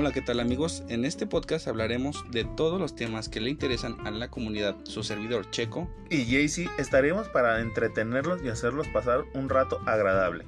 Hola, ¿qué tal amigos? En este podcast hablaremos de todos los temas que le interesan a la comunidad. Su servidor Checo y Jaycee estaremos para entretenerlos y hacerlos pasar un rato agradable.